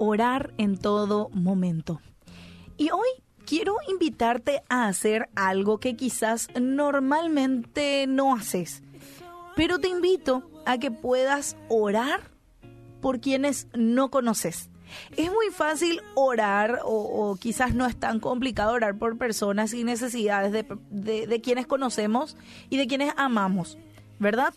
orar en todo momento. Y hoy quiero invitarte a hacer algo que quizás normalmente no haces, pero te invito a que puedas orar por quienes no conoces. Es muy fácil orar o, quizás no es tan complicado orar por personas y necesidades de, de quienes conocemos y de quienes amamos, ¿verdad?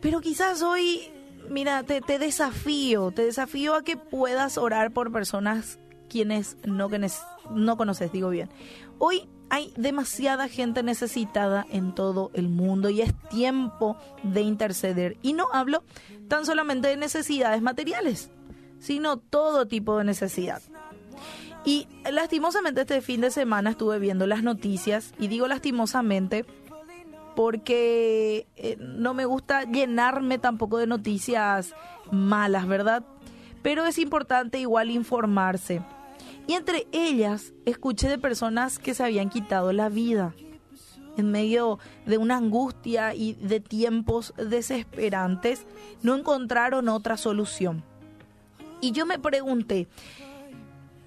Pero quizás hoy mira, te, desafío, te desafío a que puedas orar por personas quienes no, no conoces, digo bien. Hoy hay demasiada gente necesitada en todo el mundo y es tiempo de interceder. Y no hablo tan solamente de necesidades materiales, sino todo tipo de necesidad. Y lastimosamente este fin de semana estuve viendo las noticias y digo lastimosamente porque eh, no me gusta llenarme tampoco de noticias malas, ¿verdad? Pero es importante igual informarse. Y entre ellas escuché de personas que se habían quitado la vida en medio de una angustia y de tiempos desesperantes, no encontraron otra solución. Y yo me pregunté,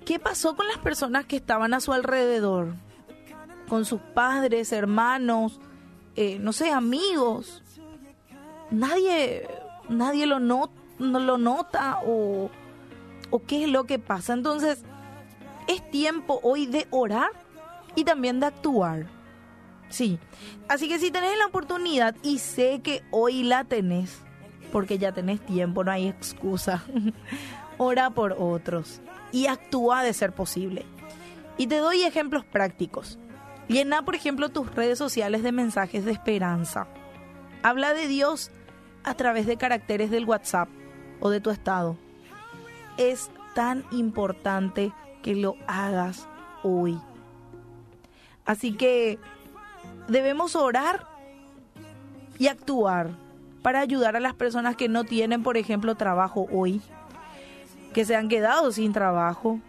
¿qué pasó con las personas que estaban a su alrededor? Con sus padres, hermanos, eh, no sé, amigos. Nadie, nadie lo, lo nota o, o qué es lo que pasa. Entonces, es tiempo hoy de orar y también de actuar. Sí. Así que si tenés la oportunidad y sé que hoy la tenés, porque ya tenés tiempo, no hay excusa. Ora por otros y actúa de ser posible. Y te doy ejemplos prácticos. Llena, por ejemplo, tus redes sociales de mensajes de esperanza. Habla de Dios a través de caracteres del WhatsApp o de tu estado. Es tan importante que lo hagas hoy. Así que debemos orar y actuar para ayudar a las personas que no tienen, por ejemplo, trabajo hoy, que se han quedado sin trabajo,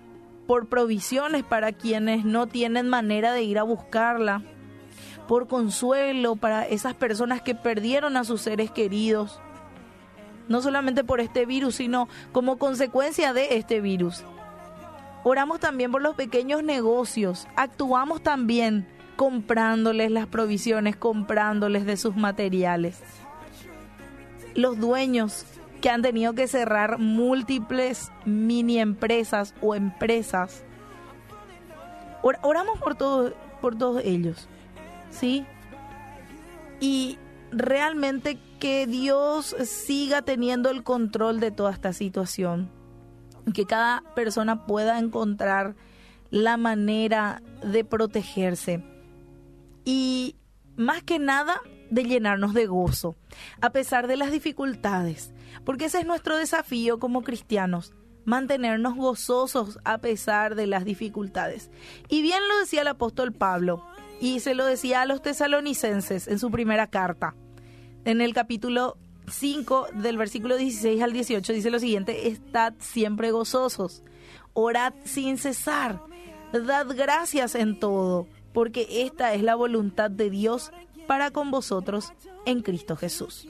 por provisiones para quienes no tienen manera de ir a buscarla, por consuelo para esas personas que perdieron a sus seres queridos, no solamente por este virus, sino como consecuencia de este virus. Oramos también por los pequeños negocios, actuamos también comprándoles las provisiones, comprándoles de sus materiales. Los dueños que han tenido que cerrar múltiples mini empresas o empresas. oramos por, todo, por todos ellos, ¿sí? Y realmente que Dios siga teniendo el control de toda esta situación. Que cada persona pueda encontrar la manera de protegerse. Y más que nada, de llenarnos de gozo, a pesar de las dificultades, porque ese es nuestro desafío como cristianos, mantenernos gozosos a pesar de las dificultades. Y bien lo decía el apóstol Pablo, y se lo decía a los tesalonicenses en su primera carta, en el capítulo 5 del versículo 16 al 18 dice lo siguiente, estad siempre gozosos, orad sin cesar, dad gracias en todo, porque esta es la voluntad de Dios para con vosotros en Cristo Jesús.